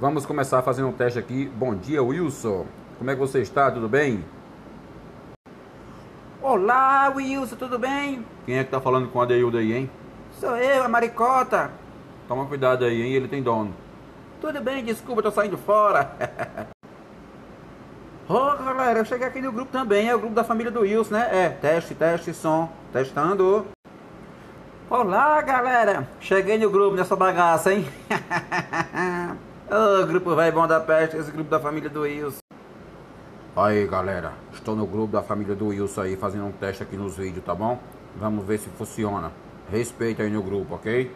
Vamos começar fazendo um teste aqui. Bom dia, Wilson. Como é que você está? Tudo bem? Olá, Wilson, tudo bem? Quem é que tá falando com a Deilda aí, hein? Sou eu, a Maricota. Toma cuidado aí, hein? Ele tem dono. Tudo bem, desculpa, tô saindo fora. Ô, oh, galera, eu cheguei aqui no grupo também, é o grupo da família do Wilson, né? É, teste, teste, som, testando. Olá, galera. Cheguei no grupo nessa bagaça, hein? Grupo velho bom da peste, esse grupo da família do Wilson. Aí, galera, estou no grupo da família do Wilson aí, fazendo um teste aqui nos vídeos, tá bom? Vamos ver se funciona. Respeita aí no grupo, ok?